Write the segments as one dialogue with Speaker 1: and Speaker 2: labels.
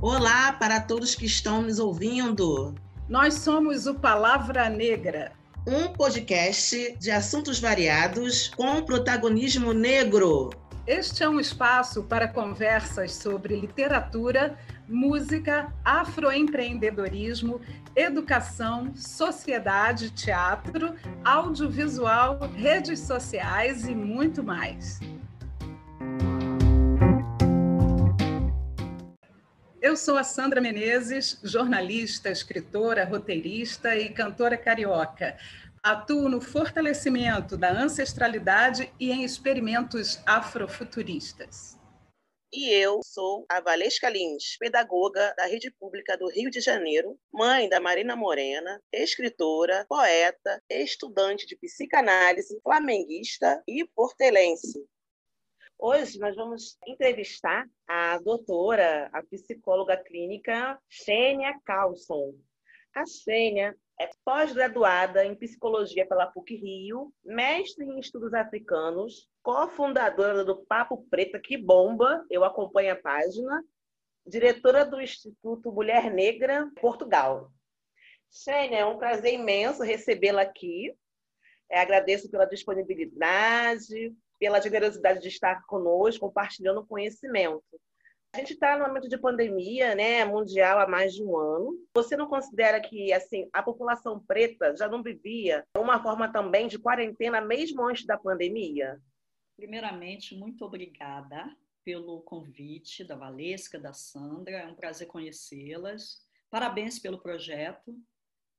Speaker 1: Olá para todos que estão nos ouvindo.
Speaker 2: Nós somos o Palavra Negra,
Speaker 1: um podcast de assuntos variados com protagonismo negro.
Speaker 2: Este é um espaço para conversas sobre literatura, música, afroempreendedorismo, educação, sociedade, teatro, audiovisual, redes sociais e muito mais. Eu sou a Sandra Menezes, jornalista, escritora, roteirista e cantora carioca. Atuo no fortalecimento da ancestralidade e em experimentos afrofuturistas.
Speaker 3: E eu sou a Valesca Lins, pedagoga da Rede Pública do Rio de Janeiro, mãe da Marina Morena, escritora, poeta, estudante de psicanálise, flamenguista e portelense. Hoje nós vamos entrevistar a doutora, a psicóloga clínica Xênia Carlson. A Xênia é pós-graduada em psicologia pela PUC Rio, mestre em estudos africanos, cofundadora do Papo Preta que bomba, eu acompanho a página, diretora do Instituto Mulher Negra Portugal. Xênia, é um prazer imenso recebê-la aqui. É, agradeço pela disponibilidade, pela generosidade de estar conosco, compartilhando conhecimento. A gente está no momento de pandemia, né, mundial há mais de um ano. Você não considera que assim a população preta já não vivia uma forma também de quarentena mesmo antes da pandemia?
Speaker 4: Primeiramente, muito obrigada pelo convite da Valesca, da Sandra. É um prazer conhecê-las. Parabéns pelo projeto.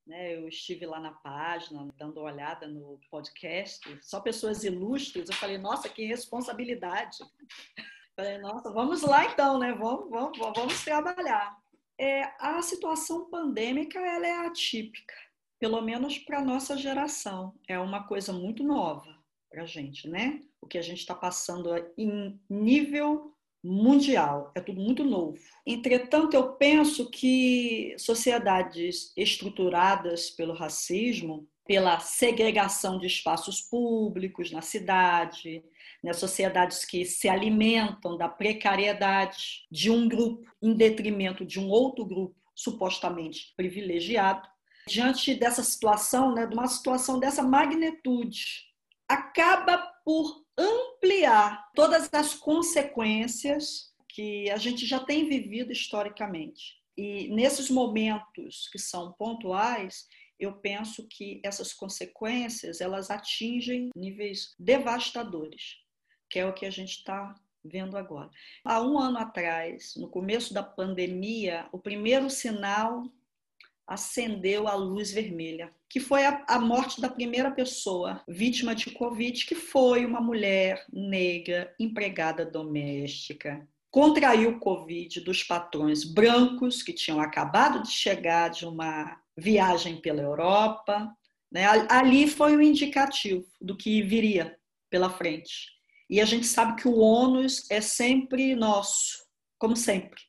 Speaker 4: Né? Eu estive lá na página, dando uma olhada no podcast, só pessoas ilustres. Eu falei, nossa, que responsabilidade. Falei, nossa, vamos lá então, né? Vamos, vamos, vamos trabalhar. É, a situação pandêmica ela é atípica, pelo menos para a nossa geração. É uma coisa muito nova para a gente, né? O que a gente está passando em nível mundial, é tudo muito novo. Entretanto, eu penso que sociedades estruturadas pelo racismo, pela segregação de espaços públicos na cidade, né, sociedades que se alimentam da precariedade de um grupo em detrimento de um outro grupo supostamente privilegiado, diante dessa situação, né, de uma situação dessa magnitude, acaba por ampliar todas as consequências que a gente já tem vivido historicamente. E nesses momentos que são pontuais, eu penso que essas consequências elas atingem níveis devastadores, que é o que a gente está vendo agora. Há um ano atrás, no começo da pandemia, o primeiro sinal acendeu a luz vermelha, que foi a, a, morte da primeira pessoa vítima de Covid, que foi uma mulher negra, empregada doméstica. Contraiu Covid dos patrões brancos que tinham acabado de chegar de uma viagem pela Europa. Né? Ali foi o um indicativo do que viria pela frente. E a gente sabe que o ônus é sempre nosso, como sempre.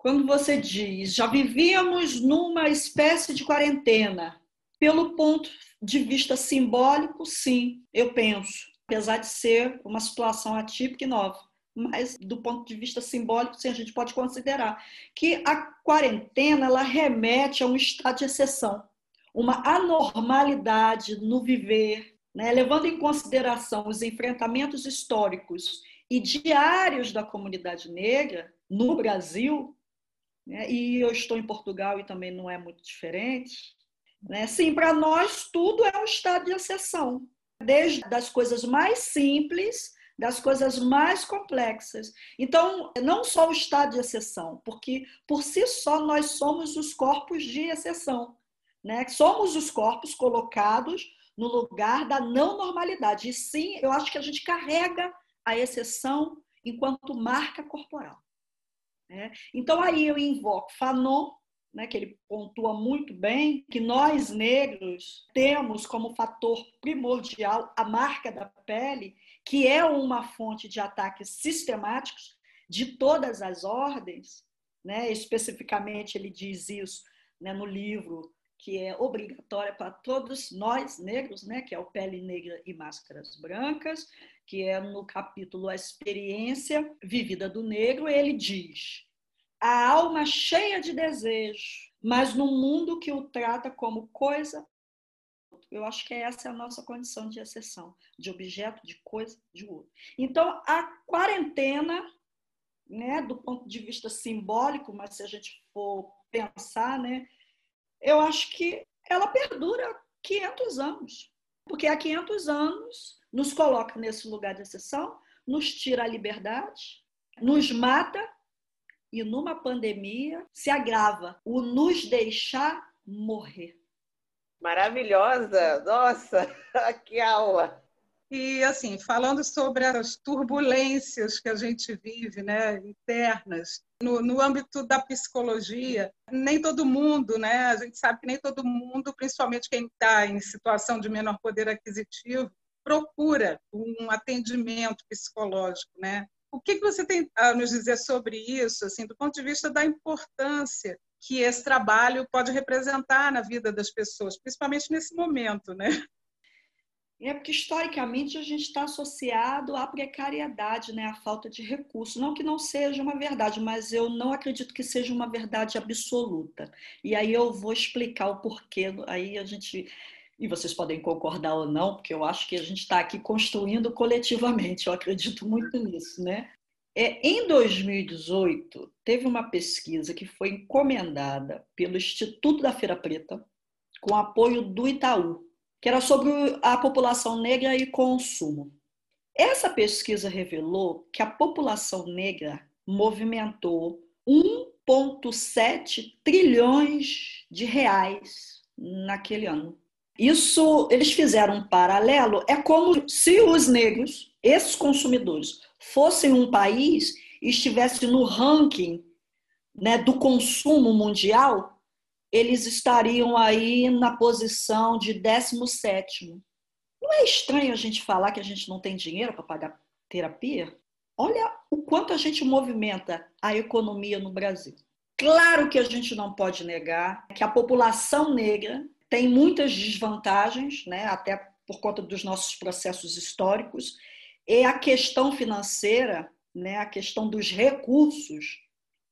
Speaker 4: Quando você diz, já vivíamos numa espécie de quarentena, pelo ponto de vista simbólico, sim, eu penso, apesar de ser uma situação atípica e nova. Mas do ponto de vista simbólico, sim, a gente pode considerar que a quarentena ela remete a um estado de exceção, uma anormalidade no viver, né? levando em consideração os enfrentamentos históricos e diários da comunidade negra no Brasil, né? e eu estou em Portugal e também não é muito diferente. Né? Sim, para nós tudo é um estado de exceção, desde as coisas mais simples das coisas mais complexas. Então, não só o estado de exceção, porque por si só nós somos os corpos de exceção, né? Somos os corpos colocados no lugar da não normalidade. E sim, eu acho que a gente carrega a exceção enquanto marca corporal. Né? Então, aí eu invoco Fanon, né, que ele pontua muito bem, que nós negros temos como fator primordial a marca da pele, que é uma fonte de ataques sistemáticos de todas as ordens. Né? Especificamente, ele diz isso né, no livro que é obrigatória para todos nós negros, né, que é o Pele Negra e Máscaras Brancas, que é no capítulo A Experiência Vivida do Negro, ele diz: a alma cheia de desejo, mas num mundo que o trata como coisa. Eu acho que essa é a nossa condição de exceção, de objeto, de coisa, de outro. Então, a quarentena, né, do ponto de vista simbólico, mas se a gente for pensar, né, eu acho que ela perdura 500 anos. Porque há 500 anos nos coloca nesse lugar de exceção, nos tira a liberdade, nos mata e numa pandemia se agrava o nos deixar morrer.
Speaker 3: Maravilhosa! Nossa, que aula!
Speaker 2: E assim, falando sobre as turbulências que a gente vive, né, internas, no, no âmbito da psicologia, nem todo mundo, né, a gente sabe que nem todo mundo, principalmente quem está em situação de menor poder aquisitivo, procura um atendimento psicológico, né? O que, que você tem a nos dizer sobre isso, assim, do ponto de vista da importância que esse trabalho pode representar na vida das pessoas, principalmente nesse momento, né?
Speaker 4: É porque historicamente a gente está associado à precariedade, né, à falta de recursos. Não que não seja uma verdade, mas eu não acredito que seja uma verdade absoluta. E aí eu vou explicar o porquê. Aí a gente e vocês podem concordar ou não, porque eu acho que a gente está aqui construindo coletivamente, eu acredito muito nisso, né? É, em 2018, teve uma pesquisa que foi encomendada pelo Instituto da Feira Preta, com apoio do Itaú, que era sobre a população negra e consumo. Essa pesquisa revelou que a população negra movimentou 1,7 trilhões de reais naquele ano. Isso, eles fizeram um paralelo, é como se os negros, esses consumidores, fossem um país e estivessem no ranking né, do consumo mundial, eles estariam aí na posição de 17. Não é estranho a gente falar que a gente não tem dinheiro para pagar terapia? Olha o quanto a gente movimenta a economia no Brasil. Claro que a gente não pode negar que a população negra tem muitas desvantagens, né, até por conta dos nossos processos históricos, e a questão financeira, né, a questão dos recursos,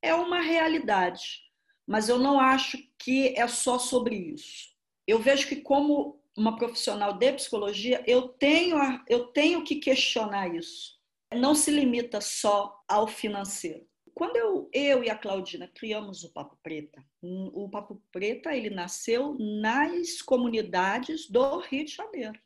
Speaker 4: é uma realidade. Mas eu não acho que é só sobre isso. Eu vejo que, como uma profissional de psicologia, eu tenho, eu tenho que questionar isso. Não se limita só ao financeiro. Quando eu, eu e a Claudina criamos o Papo Preta, o Papo Preta ele nasceu nas comunidades do Rio de Janeiro,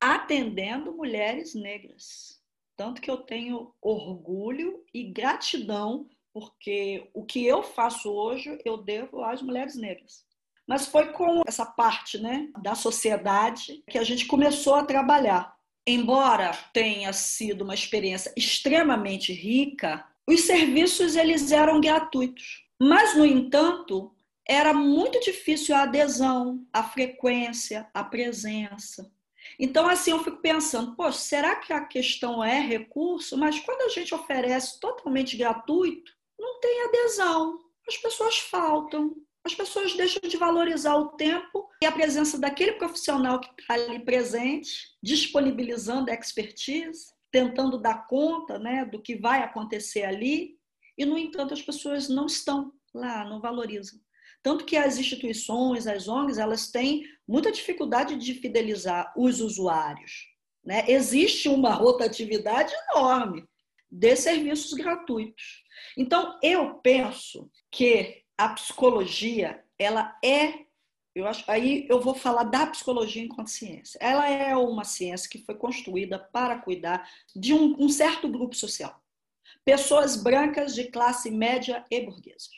Speaker 4: atendendo mulheres negras. Tanto que eu tenho orgulho e gratidão, porque o que eu faço hoje eu devo às mulheres negras. Mas foi com essa parte né, da sociedade que a gente começou a trabalhar. Embora tenha sido uma experiência extremamente rica, os serviços eles eram gratuitos. Mas, no entanto, era muito difícil a adesão, a frequência, a presença. Então, assim, eu fico pensando, poxa, será que a questão é recurso? Mas quando a gente oferece totalmente gratuito, não tem adesão. As pessoas faltam, as pessoas deixam de valorizar o tempo e a presença daquele profissional que está ali presente, disponibilizando a expertise tentando dar conta né, do que vai acontecer ali, e, no entanto, as pessoas não estão lá, não valorizam. Tanto que as instituições, as ONGs, elas têm muita dificuldade de fidelizar os usuários. Né? Existe uma rotatividade enorme de serviços gratuitos. Então, eu penso que a psicologia ela é eu acho, aí eu vou falar da psicologia enquanto ciência. Ela é uma ciência que foi construída para cuidar de um, um certo grupo social. Pessoas brancas de classe média e burguesa.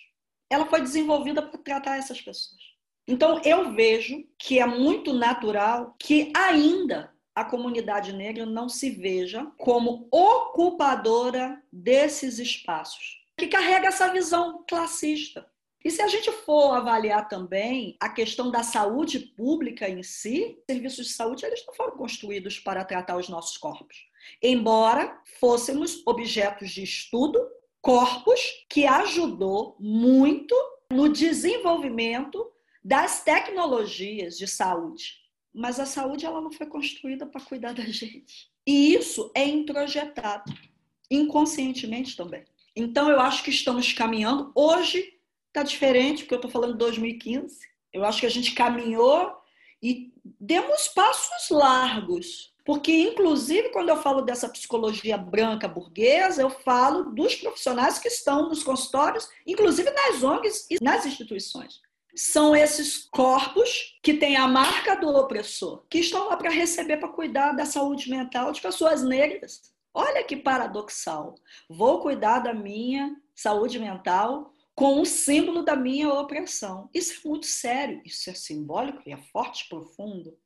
Speaker 4: Ela foi desenvolvida para tratar essas pessoas. Então, eu vejo que é muito natural que ainda a comunidade negra não se veja como ocupadora desses espaços, que carrega essa visão classista. E se a gente for avaliar também a questão da saúde pública em si, serviços de saúde eles não foram construídos para tratar os nossos corpos. Embora fôssemos objetos de estudo, corpos que ajudou muito no desenvolvimento das tecnologias de saúde. Mas a saúde ela não foi construída para cuidar da gente. E isso é introjetado inconscientemente também. Então, eu acho que estamos caminhando. Hoje está diferente, porque eu estou falando de 2015. Eu acho que a gente caminhou e demos passos largos. Porque, inclusive, quando eu falo dessa psicologia branca burguesa, eu falo dos profissionais que estão nos consultórios, inclusive nas ONGs e nas instituições. São esses corpos que têm a marca do opressor, que estão lá para receber, para cuidar da saúde mental de pessoas negras. Olha que paradoxal. Vou cuidar da minha saúde mental com o símbolo da minha opressão. Isso é muito sério, isso é simbólico e é forte, profundo.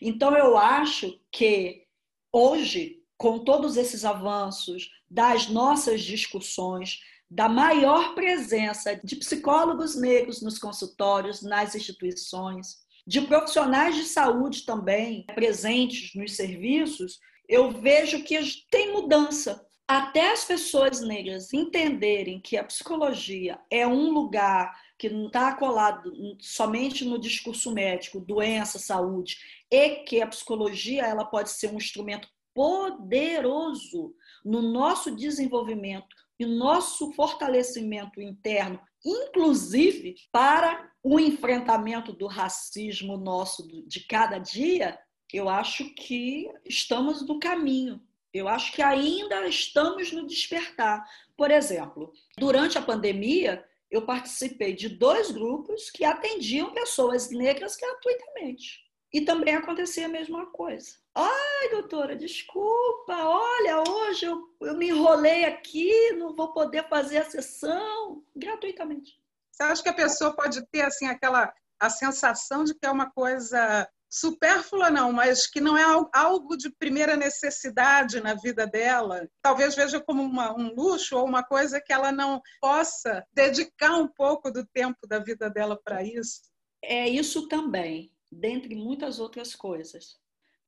Speaker 4: Então, eu acho que hoje, com todos esses avanços, das nossas discussões, da maior presença de psicólogos negros nos consultórios, nas instituições, de profissionais de saúde também presentes nos serviços, eu vejo que tem mudança. Até as pessoas negras entenderem que a psicologia é um lugar que não está colado somente no discurso médico, doença, saúde, e que a psicologia ela pode ser um instrumento poderoso no nosso desenvolvimento e nosso fortalecimento interno, inclusive para o enfrentamento do racismo nosso de cada dia, eu acho que estamos no caminho. Eu acho que ainda estamos no despertar. Por exemplo, durante a pandemia, eu participei de dois grupos que atendiam pessoas negras gratuitamente. E também acontecia a mesma coisa. Ai, doutora, desculpa, olha, hoje eu, eu me enrolei aqui, não vou poder fazer a sessão gratuitamente.
Speaker 2: Você acha que a pessoa pode ter assim aquela a sensação de que é uma coisa supérflua não, mas que não é algo de primeira necessidade na vida dela, talvez veja como uma, um luxo ou uma coisa que ela não possa dedicar um pouco do tempo da vida dela para isso.
Speaker 4: É isso também, dentre muitas outras coisas.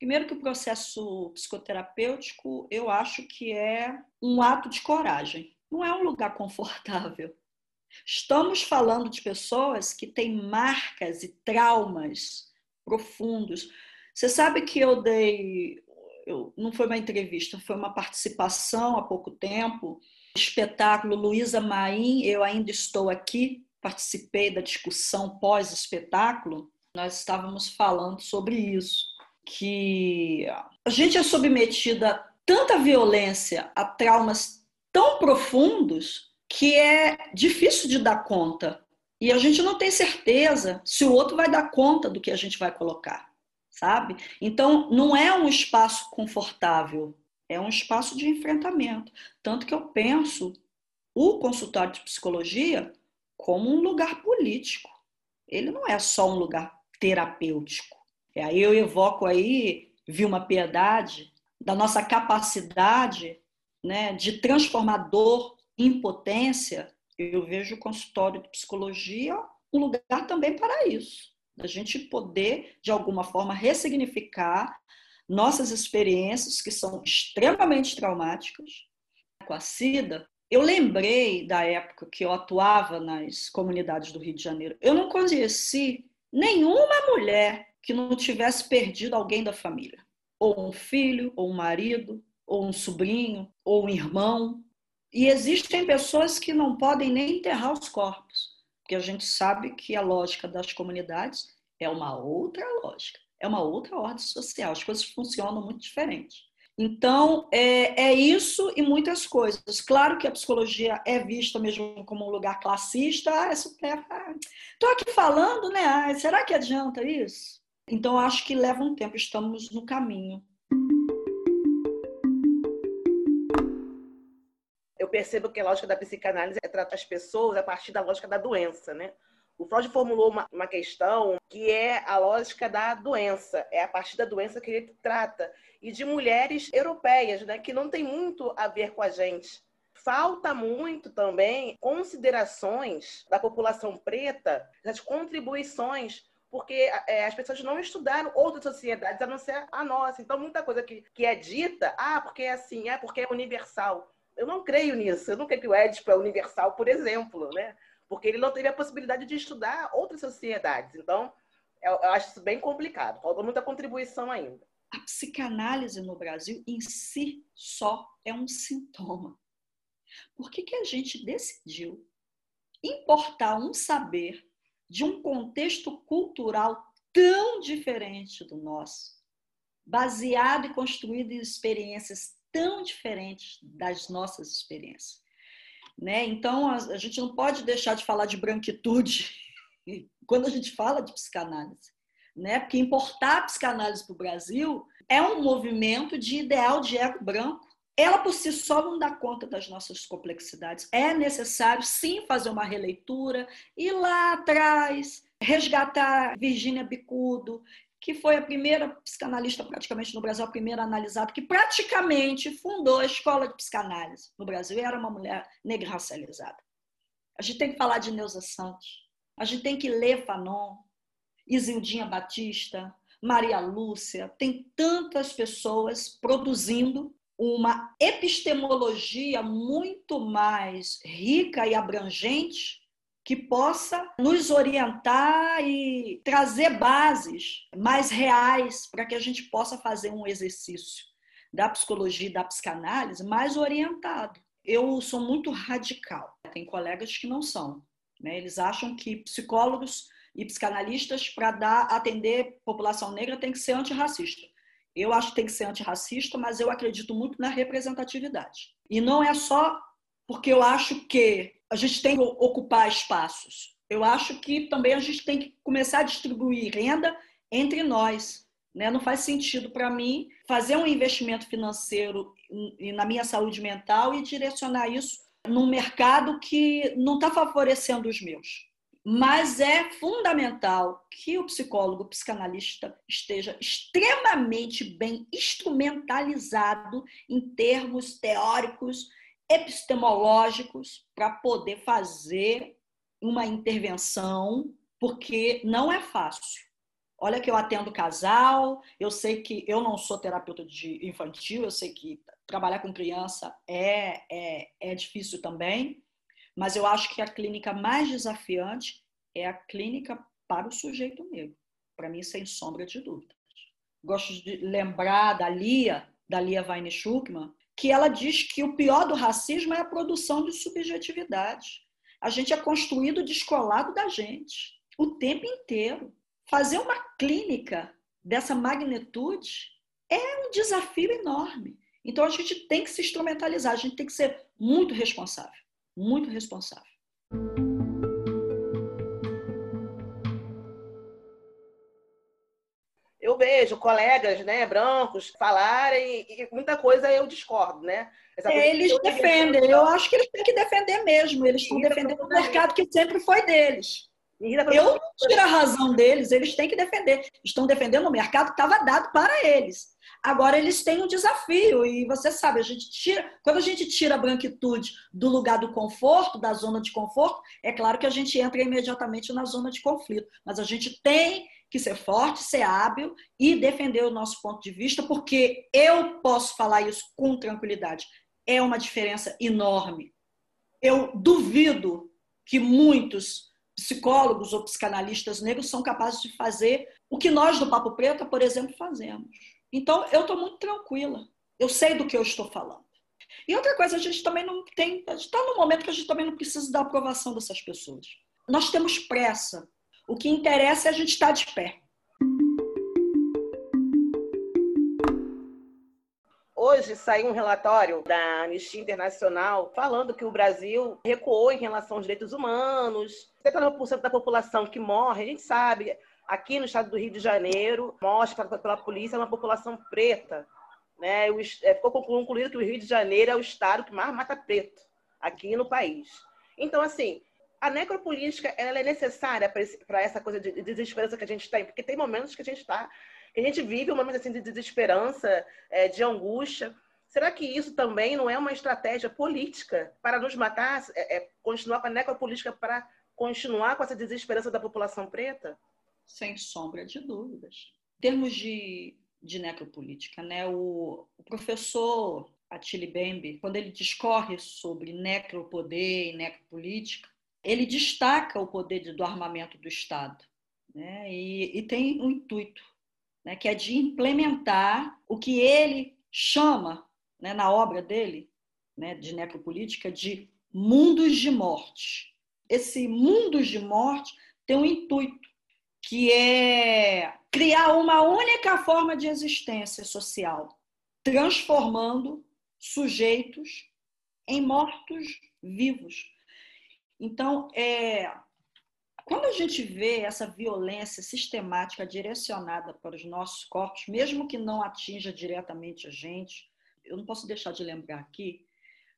Speaker 4: Primeiro que o processo psicoterapêutico, eu acho que é um ato de coragem. Não é um lugar confortável. Estamos falando de pessoas que têm marcas e traumas profundos. Você sabe que eu dei, eu, não foi uma entrevista, foi uma participação há pouco tempo, espetáculo Luísa Maim, eu ainda estou aqui, participei da discussão pós-espetáculo, nós estávamos falando sobre isso, que a gente é submetida a tanta violência, a traumas tão profundos, que é difícil de dar conta. E a gente não tem certeza se o outro vai dar conta do que a gente vai colocar, sabe? Então, não é um espaço confortável, é um espaço de enfrentamento. Tanto que eu penso o consultório de psicologia como um lugar político. Ele não é só um lugar terapêutico. E aí eu evoco aí, Vilma Piedade, da nossa capacidade né, de transformador em potência eu vejo o consultório de psicologia um lugar também para isso, da gente poder, de alguma forma, ressignificar nossas experiências, que são extremamente traumáticas. Com a SIDA, eu lembrei da época que eu atuava nas comunidades do Rio de Janeiro. Eu não conheci nenhuma mulher que não tivesse perdido alguém da família, ou um filho, ou um marido, ou um sobrinho, ou um irmão, e existem pessoas que não podem nem enterrar os corpos, porque a gente sabe que a lógica das comunidades é uma outra lógica, é uma outra ordem social, as coisas funcionam muito diferente. Então, é, é isso e muitas coisas. Claro que a psicologia é vista mesmo como um lugar classista. Ah, é super. Estou aqui falando, né? Ah, será que adianta isso? Então, acho que leva um tempo, estamos no caminho.
Speaker 3: percebo que a lógica da psicanálise é tratar as pessoas a partir da lógica da doença, né? O Freud formulou uma, uma questão que é a lógica da doença, é a partir da doença que ele trata, e de mulheres europeias, né, que não tem muito a ver com a gente. Falta muito também considerações da população preta, das contribuições porque é, as pessoas não estudaram outras sociedades a não ser a nossa. Então, muita coisa que, que é dita, ah, porque é assim, é porque é universal. Eu não creio nisso. Eu não creio que o Édipo é universal, por exemplo, né? Porque ele não teve a possibilidade de estudar outras sociedades. Então, eu, eu acho isso bem complicado. Falta muita contribuição ainda.
Speaker 4: A psicanálise no Brasil em si só é um sintoma. Por que, que a gente decidiu importar um saber de um contexto cultural tão diferente do nosso, baseado e construído em experiências tão diferentes das nossas experiências? Né? Então, a, gente não pode deixar de falar de branquitude quando a gente fala de psicanálise. Né? Porque importar a psicanálise para o Brasil é um movimento de ideal de ego branco. Ela por si só não dá conta das nossas complexidades. É necessário, sim, fazer uma releitura, ir lá atrás, resgatar Virginia Bicudo, que foi a primeira psicanalista praticamente no Brasil, a primeira analisada, que praticamente fundou a escola de psicanálise no Brasil e era uma mulher negra racializada. A gente tem que falar de Neuza Santos, a gente tem que ler Fanon, Isildinha Batista, Maria Lúcia, tem tantas pessoas produzindo uma epistemologia muito mais rica e abrangente que possa nos orientar e trazer bases mais reais para que a gente possa fazer um exercício da psicologia e da psicanálise mais orientado. Eu sou muito radical. Tem colegas que não são. Né? Eles acham que psicólogos e psicanalistas, para atender população negra, tem que ser antirracista. Eu acho que tem que ser antirracista, mas eu acredito muito na representatividade. E não é só porque eu acho que a gente tem que ocupar espaços. Eu acho que também a gente tem que começar a distribuir renda entre nós. Né? Não faz sentido para mim fazer um investimento financeiro na minha saúde mental e direcionar isso num mercado que não está favorecendo os meus. Mas é fundamental que o psicólogo, o psicanalista esteja extremamente bem instrumentalizado em termos teóricos epistemológicos para poder fazer uma intervenção, porque não é fácil. Olha que eu atendo casal, eu sei que eu não sou terapeuta de infantil, eu sei que trabalhar com criança é, é, é difícil também, mas eu acho que a clínica mais desafiante é a clínica para o sujeito negro, para mim, sem sombra de dúvidas. Gosto de lembrar da Lia, da Lia Weine Schuckmann, que ela diz que o pior do racismo é a produção de subjetividade. A gente é construído descolado da gente o tempo inteiro. Fazer uma clínica dessa magnitude é um desafio enorme. Então a gente tem que se instrumentalizar, a gente tem que ser muito responsável, muito responsável.
Speaker 3: Vejo colegas né, brancos falarem e muita coisa eu discordo, né?
Speaker 4: É, eles defendem, eu acho que eles têm que defender mesmo, eles estão defendendo o mercado que sempre foi deles. Eu não tiro a razão deles, eles têm que defender. Estão defendendo o mercado que estava dado para eles. Agora eles têm um desafio, e você sabe, a gente tira, quando a gente tira a branquitude do lugar do conforto, da zona de conforto, é claro que a gente entra imediatamente na zona de conflito. Mas a gente tem que ser forte, ser hábil e defender o nosso ponto de vista, porque eu posso falar isso com tranquilidade. É uma diferença enorme. Eu duvido que muitos psicólogos ou psicanalistas negros são capazes de fazer o que nós do Papo Preto, por exemplo, fazemos. Então, eu estou muito tranquila. Eu sei do que eu estou falando. E outra coisa, a gente também não tem. Está num momento que a gente também não precisa da aprovação dessas pessoas. Nós temos pressa o que interessa é a gente estar de pé.
Speaker 3: Hoje saiu um relatório da Anistia Internacional falando que o Brasil recuou em relação aos direitos humanos. 79% da população que morre, a gente sabe, aqui no estado do Rio de Janeiro, mostra pela polícia, é uma população preta. Né? É, ficou concluído que o Rio de Janeiro é o estado que mais mata preto aqui no país. Então, assim, a necropolítica ela é necessária para essa coisa de desesperança que a gente tem, porque tem momentos que a gente está, que a gente vive um momento assim de desesperança, é, de angústia. Será que isso também não é uma estratégia política para nos matar, é, é, continuar com a necropolítica para continuar com essa desesperança da população preta?
Speaker 4: Sem sombra de dúvidas. Em termos de, de necropolítica, né, o, o professor Attili Bembe, quando ele discorre sobre necropoder e necropolítica, ele destaca o poder do armamento do Estado né? e, e, tem um intuito, né? que é de implementar o que ele chama, né, na obra dele, né, de necropolítica de mundos de morte. Esse mundos de morte tem um intuito, que é criar uma única forma de existência social, transformando sujeitos em mortos vivos. Então, é, quando a gente vê essa violência sistemática direcionada para os nossos corpos, mesmo que não atinja diretamente a gente, eu não posso deixar de lembrar aqui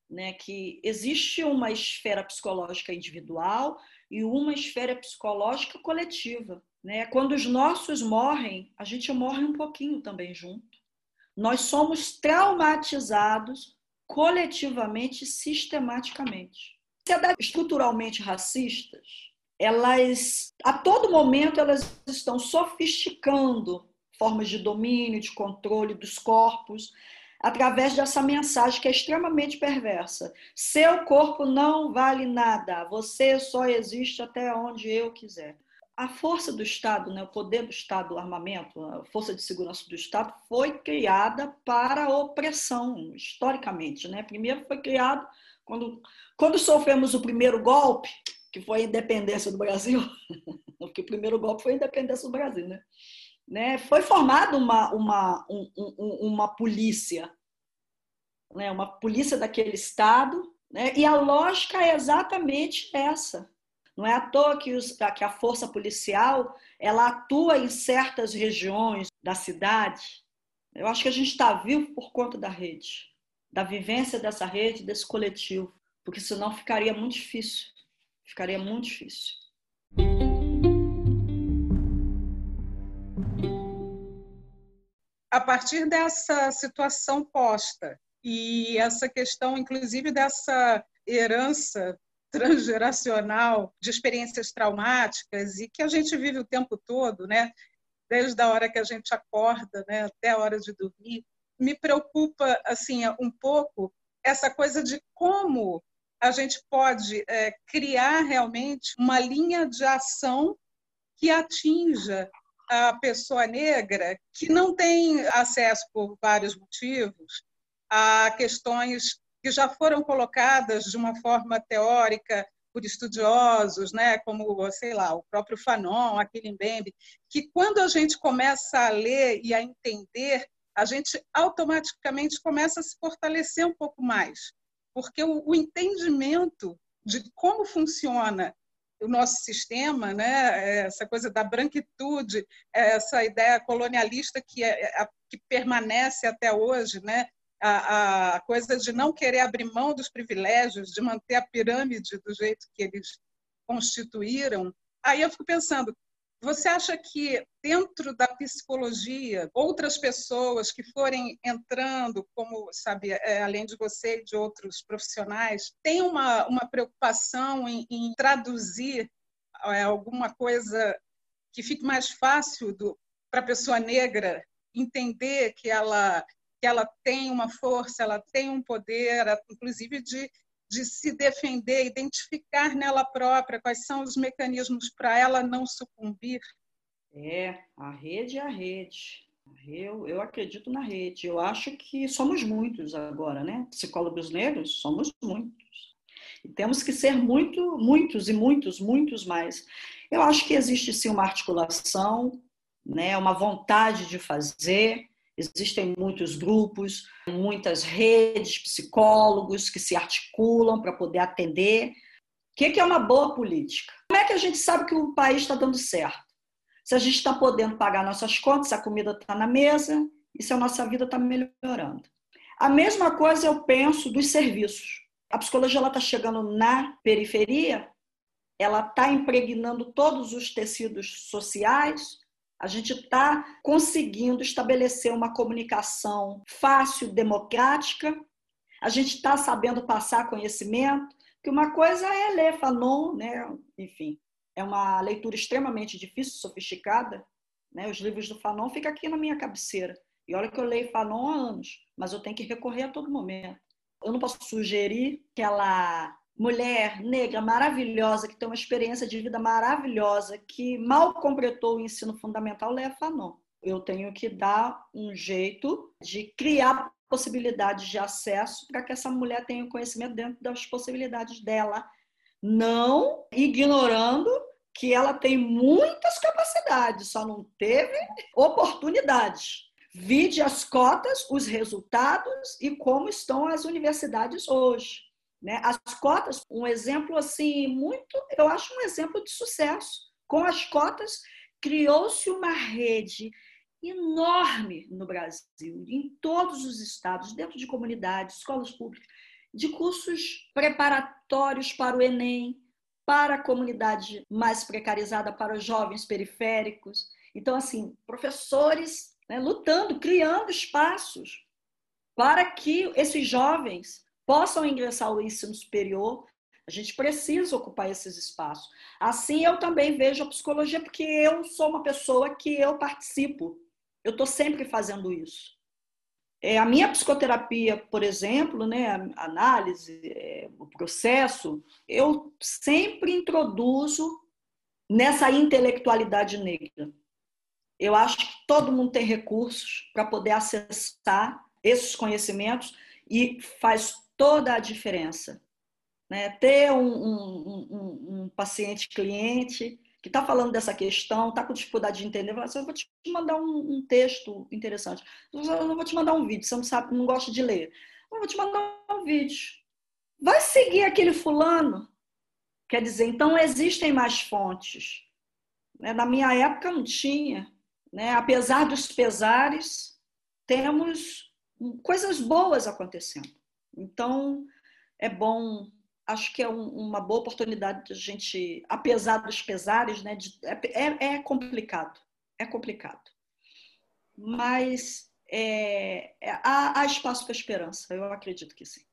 Speaker 4: né, que existe uma esfera psicológica individual e uma esfera psicológica coletiva. Né? Quando os nossos morrem, a gente morre um pouquinho também junto. Nós somos traumatizados coletivamente, sistematicamente. Sociedades estruturalmente racistas, elas a todo momento elas estão sofisticando formas de domínio, de controle dos corpos, através dessa mensagem que é extremamente perversa. Seu corpo não vale nada, você só existe até onde eu quiser. A força do Estado, né, o poder do Estado, o armamento, a força de segurança do Estado foi criada para a opressão, historicamente. Né? Primeiro foi criado quando, quando sofremos o primeiro golpe, que foi a independência do Brasil, porque o primeiro golpe foi a independência do Brasil, né? né, foi formada uma, uma, um, um, uma polícia, né, uma polícia daquele estado, né, e a lógica é exatamente essa. Não é à toa que, os, que a força policial ela atua em certas regiões da cidade. Eu acho que a gente está vivo por conta da rede, da vivência dessa rede, desse coletivo, porque senão ficaria muito difícil. Ficaria muito difícil.
Speaker 2: a partir dessa situação posta e essa questão, inclusive, dessa herança transgeracional de experiências traumáticas e que a gente vive o tempo todo, né? Desde a hora que a gente acorda, né, até a hora de dormir, me preocupa assim um pouco essa coisa de como a gente pode é, criar realmente uma linha de ação que atinja a pessoa negra que não tem acesso por vários motivos a questões que já foram colocadas de uma forma teórica por estudiosos, né, como, sei lá, o próprio Fanon, aquele Mbembe, que quando a gente começa a ler e a entender, a gente automaticamente começa a se fortalecer um pouco mais, porque o, o entendimento de como funciona o nosso sistema, né? essa coisa da branquitude, essa ideia colonialista que, é, que permanece até hoje, né? A, a, coisa de não querer abrir mão dos privilégios, de manter a pirâmide do jeito que eles constituíram. Aí eu fico pensando, você acha que dentro da psicologia, outras pessoas que forem entrando, como sabe, é, além de você e de outros profissionais, têm uma, uma preocupação em, em traduzir é, alguma coisa que fique mais fácil para a pessoa negra entender que ela que ela tem uma força, ela tem um poder, inclusive de de se defender, identificar nela própria quais são os mecanismos para ela não sucumbir?
Speaker 4: É, a rede é a rede. Eu, eu acredito na rede. Eu acho que somos muitos agora, né? Psicólogos negros, somos muitos. E temos que ser muito, muitos e muitos, muitos mais. Eu acho que existe sim uma articulação, né? uma vontade de fazer, Existem muitos grupos, muitas redes, psicólogos que se articulam para poder atender. O que é uma boa política? Como é que a gente sabe que o país está dando certo? Se a gente está podendo pagar nossas contas, se a comida está na mesa e se a nossa vida está melhorando. A mesma coisa eu penso dos serviços. A psicologia está chegando na periferia, ela está impregnando todos os tecidos sociais, a gente está conseguindo estabelecer uma comunicação fácil, democrática. A gente está sabendo passar conhecimento. Que uma coisa é ler Fanon, né? Enfim, é uma leitura extremamente difícil, sofisticada. Né? Os livros do Fanon ficam aqui na minha cabeceira. E olha que eu leio Fanon há anos, mas eu tenho que recorrer a todo momento. Eu não posso sugerir que ela mulher negra maravilhosa, que tem uma experiência de vida maravilhosa, que mal completou o ensino fundamental, Léa Fanon. Eu tenho que dar um jeito de criar possibilidades de acesso para que essa mulher tenha o conhecimento dentro das possibilidades dela, não ignorando que ela tem muitas capacidades, só não teve oportunidades. Vide as cotas, os resultados e como estão as universidades hoje. Né? As cotas, um exemplo assim, muito, eu acho um exemplo de sucesso. Com as cotas, criou-se uma rede enorme no Brasil, em todos os estados, dentro de comunidades, escolas públicas, de cursos preparatórios para o Enem, para a comunidade mais precarizada, para os jovens periféricos. Então, assim, professores né, lutando, criando espaços para que esses jovens possam ingressar ao ensino superior. A gente precisa ocupar esses espaços. Assim, eu também vejo a psicologia, porque eu sou uma pessoa que eu participo. Eu estou sempre fazendo isso. É, a minha psicoterapia, por exemplo, né, a análise, é, o processo, eu sempre introduzo nessa intelectualidade negra. Eu acho que todo mundo tem recursos para poder acessar esses conhecimentos e faz toda a diferença. Né? Ter um, um, um, um paciente cliente que está falando dessa questão, está com dificuldade de entender, assim, eu vou te mandar um, um, texto interessante. Eu não vou te mandar um vídeo, você não sabe, não gosta de ler. Eu vou te mandar um vídeo. Vai seguir aquele fulano? Quer dizer, então existem mais fontes. Né? Na minha época não tinha. Né? Apesar dos pesares, temos coisas boas acontecendo. Então, é bom acho que é um, uma boa oportunidade de a gente, apesar dos pesares, né, de, é, é, é complicado, é complicado. Mas é, é, há, há espaço para esperança, eu acredito que sim.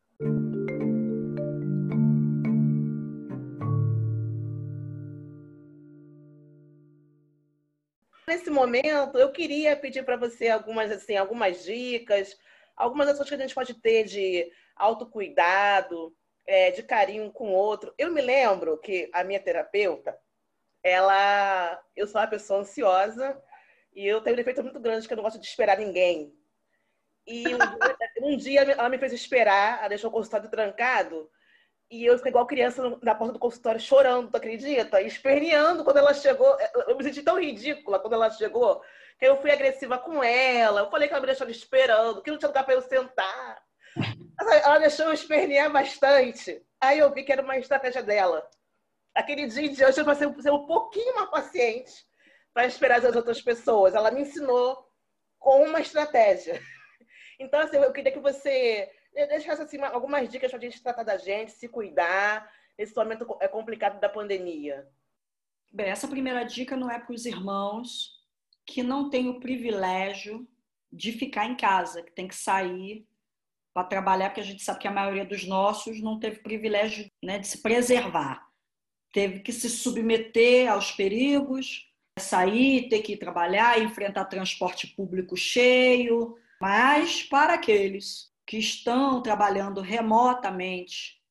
Speaker 3: Nesse momento, eu queria pedir para você algumas, assim, algumas dicas, algumas ações que a gente pode ter de autocuidado, é, de carinho com o outro. Eu me lembro que a minha terapeuta, ela, eu sou uma pessoa ansiosa e eu tenho um defeito muito grande que eu não gosto de esperar ninguém. E um um dia ela me fez esperar, ela deixou o consultório trancado e eu fiquei igual criança na porta do consultório chorando, tu acredita? Esperneando quando ela chegou. Eu me senti tão ridícula quando ela chegou que eu fui agressiva com ela. Eu falei que ela me deixou esperando, que não tinha lugar para eu sentar. Ela deixou eu espernear bastante. Aí eu vi que era uma estratégia dela. Aquele dia em diante eu passei ser um pouquinho mais paciente para esperar as outras pessoas. Ela me ensinou com uma estratégia. Então, assim, eu queria que você deixasse assim, algumas dicas para a gente tratar da gente, se cuidar nesse momento é complicado da pandemia.
Speaker 4: Bem, essa primeira dica não é para os irmãos que não têm o privilégio de ficar em casa, que tem que sair para trabalhar, porque a gente sabe que a maioria dos nossos não teve privilégio né, de se preservar. Teve que se submeter aos perigos, sair, ter que ir trabalhar, enfrentar transporte público cheio. Mas para aqueles que estão trabalhando remotamente,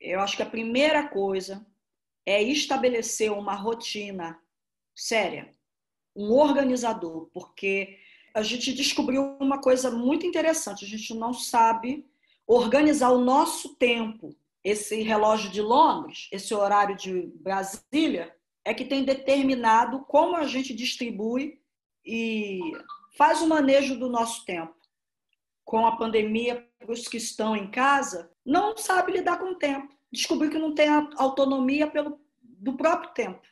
Speaker 4: eu acho que a primeira coisa é estabelecer uma rotina séria, um organizador, porque a gente descobriu uma coisa muito interessante. A gente não sabe organizar o nosso tempo. Esse relógio de Londres, esse horário de Brasília, é que tem determinado como a gente distribui e faz o manejo do nosso tempo. Com a pandemia, os que estão em casa não sabe lidar com o tempo. Descobriu que não tem autonomia pelo, do próprio tempo.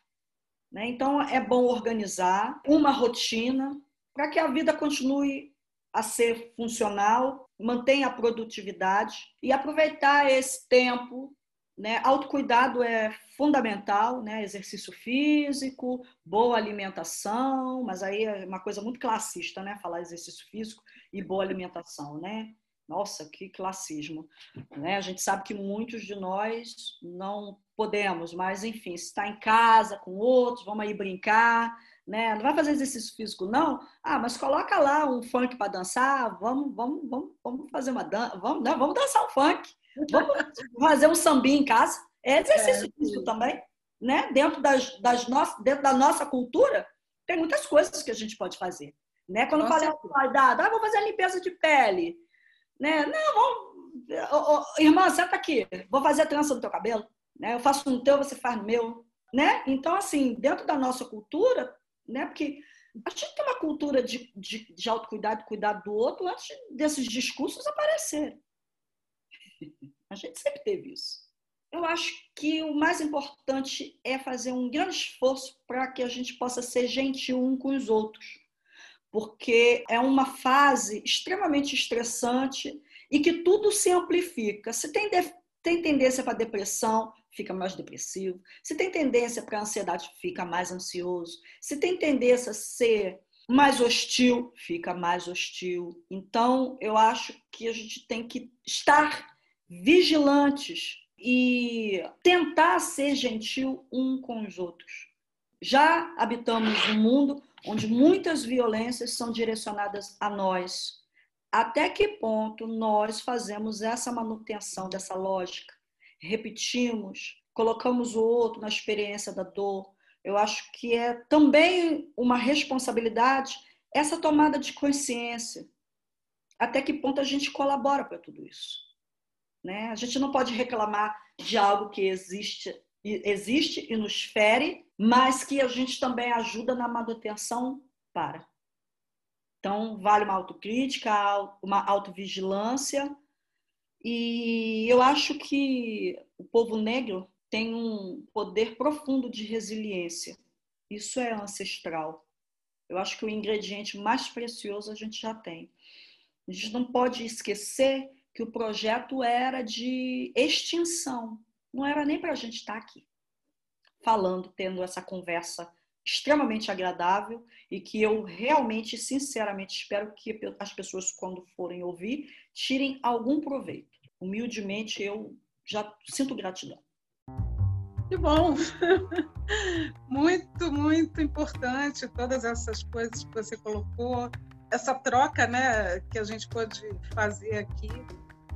Speaker 4: Né? Então, é bom organizar uma rotina, para que a vida continue a ser funcional, mantenha a produtividade e aproveitar esse tempo. Né? Autocuidado é fundamental, né? exercício físico, boa alimentação, mas aí é uma coisa muito classista, né? Falar exercício físico e boa alimentação, né? Nossa, que classismo. Né? A gente sabe que muitos de nós não podemos, mas enfim, se está em casa com outros, vamos aí brincar, né? Não vai fazer exercício físico, não? Ah, mas coloca lá um funk para dançar, vamos, vamos, vamos, vamos fazer uma dança, vamos, não, vamos dançar um funk, vamos fazer um sambinha em casa. É exercício é, físico também, né? Dentro, das, das nossas, dentro da nossa cultura, tem muitas coisas que a gente pode fazer. Né? Quando fala em cuidado, ah, vou fazer a limpeza de pele. Né? Não, vamos. Ô, ô, irmã, senta aqui, vou fazer a trança do teu cabelo. Né? Eu faço no teu, você faz no meu. Né? Então, assim, dentro da nossa cultura, né? porque a gente tem uma cultura de, de, de autocuidado, cuidado do outro, antes desses discursos aparecerem. A gente sempre teve isso. Eu acho que o mais importante é fazer um grande esforço para que a gente possa ser gentil um com os outros, porque é uma fase extremamente estressante e que tudo se amplifica. Se tem, tem tendência para depressão, fica mais depressivo. Se tem tendência para ansiedade, fica mais ansioso. Se tem tendência a ser mais hostil, fica mais hostil. Então, eu acho que a gente tem que estar vigilantes e tentar ser gentil um com os outros. Já habitamos um mundo onde muitas violências são direcionadas a nós. Até que ponto nós fazemos essa manutenção dessa lógica? Repetimos, colocamos o outro na experiência da dor. Eu acho que é também uma responsabilidade essa tomada de consciência. Até que ponto a gente colabora para tudo isso? Né? A gente não pode reclamar de algo que existe, existe e nos fere, mas que a gente também ajuda na manutenção para. Então, vale uma autocrítica, uma autovigilância. E eu acho que o povo negro tem um poder profundo de resiliência. Isso é ancestral. Eu acho que o ingrediente mais precioso a gente já tem. A gente não pode esquecer que o projeto era de extinção. Não era nem para a gente estar tá aqui falando, tendo essa conversa extremamente agradável e que eu realmente, sinceramente, espero que as pessoas, quando forem ouvir, tirem algum proveito. Humildemente, eu já sinto gratidão.
Speaker 2: Que bom! Muito, muito importante todas essas coisas que você colocou, essa troca né, que a gente pode fazer aqui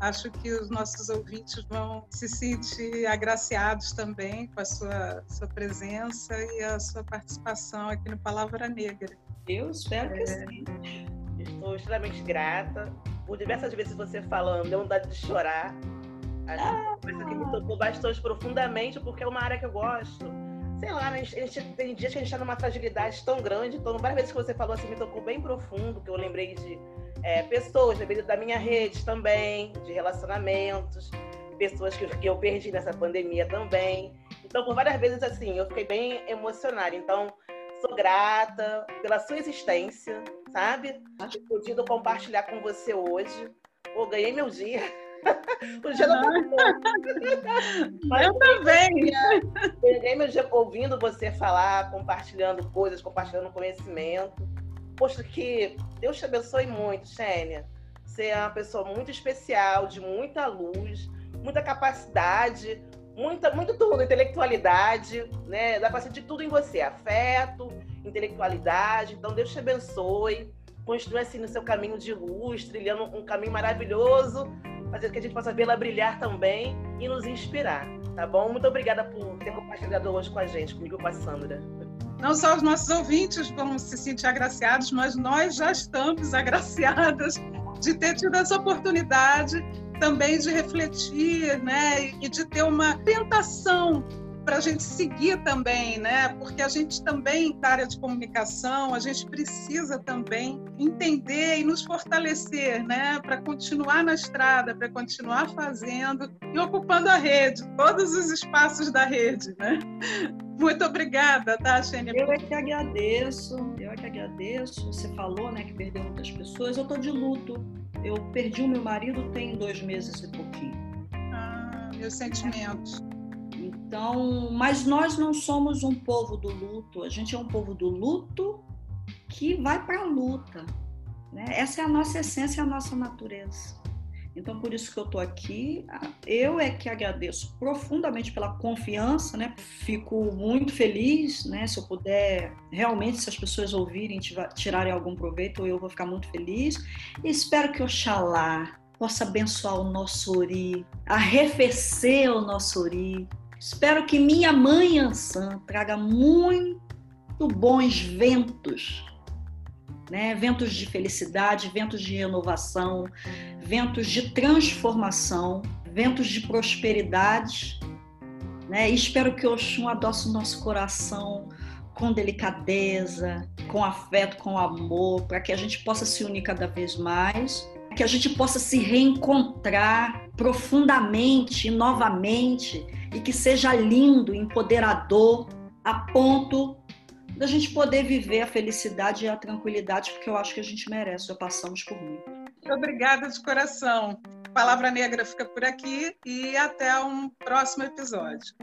Speaker 2: Acho que os nossos ouvintes vão se sentir agraciados também com a sua, sua presença e a sua participação aqui no Palavra Negra.
Speaker 3: Eu espero que é. sim. Estou extremamente grata. Por diversas vezes você falando, deu vontade de chorar. Ah. Coisa que me tocou bastante profundamente, porque é uma área que eu gosto. Sei lá, né? a gente, tem dias que a gente está numa fragilidade tão grande. Então, várias vezes que você falou assim, me tocou bem profundo, que eu lembrei de é, pessoas, da minha rede também, de relacionamentos, pessoas que, que eu perdi nessa pandemia também. Então, por várias vezes, assim, eu fiquei bem emocionada. Então, sou grata pela sua existência, sabe? Ter podido compartilhar com você hoje. Pô, ganhei meu dia. o dia não bom.
Speaker 2: Mas eu também.
Speaker 3: Ganhei meu dia ouvindo você falar, compartilhando coisas, compartilhando conhecimento posto que Deus te abençoe muito, Xênia. Você é uma pessoa muito especial, de muita luz, muita capacidade, muita, muito tudo, intelectualidade, né? Dá para sentir tudo em você, afeto, intelectualidade. Então, Deus te abençoe. Continue assim no seu caminho de luz, trilhando um caminho maravilhoso, fazer que a gente possa vê-la brilhar também e nos inspirar, tá bom? Muito obrigada por ter compartilhado hoje com a gente, comigo com a Sandra
Speaker 2: não só os nossos ouvintes vão se sentir agraciados, mas nós já estamos agraciadas de ter tido essa oportunidade também de refletir, né, e de ter uma tentação para a gente seguir também, né? Porque a gente também, da área de comunicação, a gente precisa também entender e nos fortalecer, né? Para continuar na estrada, para continuar fazendo e ocupando a rede, todos os espaços da rede, né? Muito obrigada, tá, Xênia?
Speaker 4: Eu é que agradeço, eu é que agradeço. Você falou, né, que perdeu muitas pessoas. Eu estou de luto. Eu perdi o meu marido tem dois meses e pouquinho.
Speaker 2: Ah, meus sentimentos.
Speaker 4: Então, mas nós não somos um povo do luto, a gente é um povo do luto que vai para a luta. Né? Essa é a nossa essência, a nossa natureza. Então, por isso que eu estou aqui. Eu é que agradeço profundamente pela confiança, né? Fico muito feliz, né? Se eu puder, realmente, se as pessoas ouvirem, tirarem algum proveito, eu vou ficar muito feliz. E espero que Oxalá possa abençoar o nosso Ori, arrefecer o nosso Ori, Espero que minha mãe Ansan traga muito bons ventos, né? ventos de felicidade, ventos de renovação, ventos de transformação, ventos de prosperidade. Né? E espero que Oxum adoce o nosso coração com delicadeza, com afeto, com amor, para que a gente possa se unir cada vez mais, que a gente possa se reencontrar profundamente novamente e que seja lindo, empoderador, a ponto da gente poder viver a felicidade e a tranquilidade, porque eu acho que a gente merece, já passamos por muito.
Speaker 2: Obrigada de coração. Palavra Negra fica por aqui e até um próximo episódio.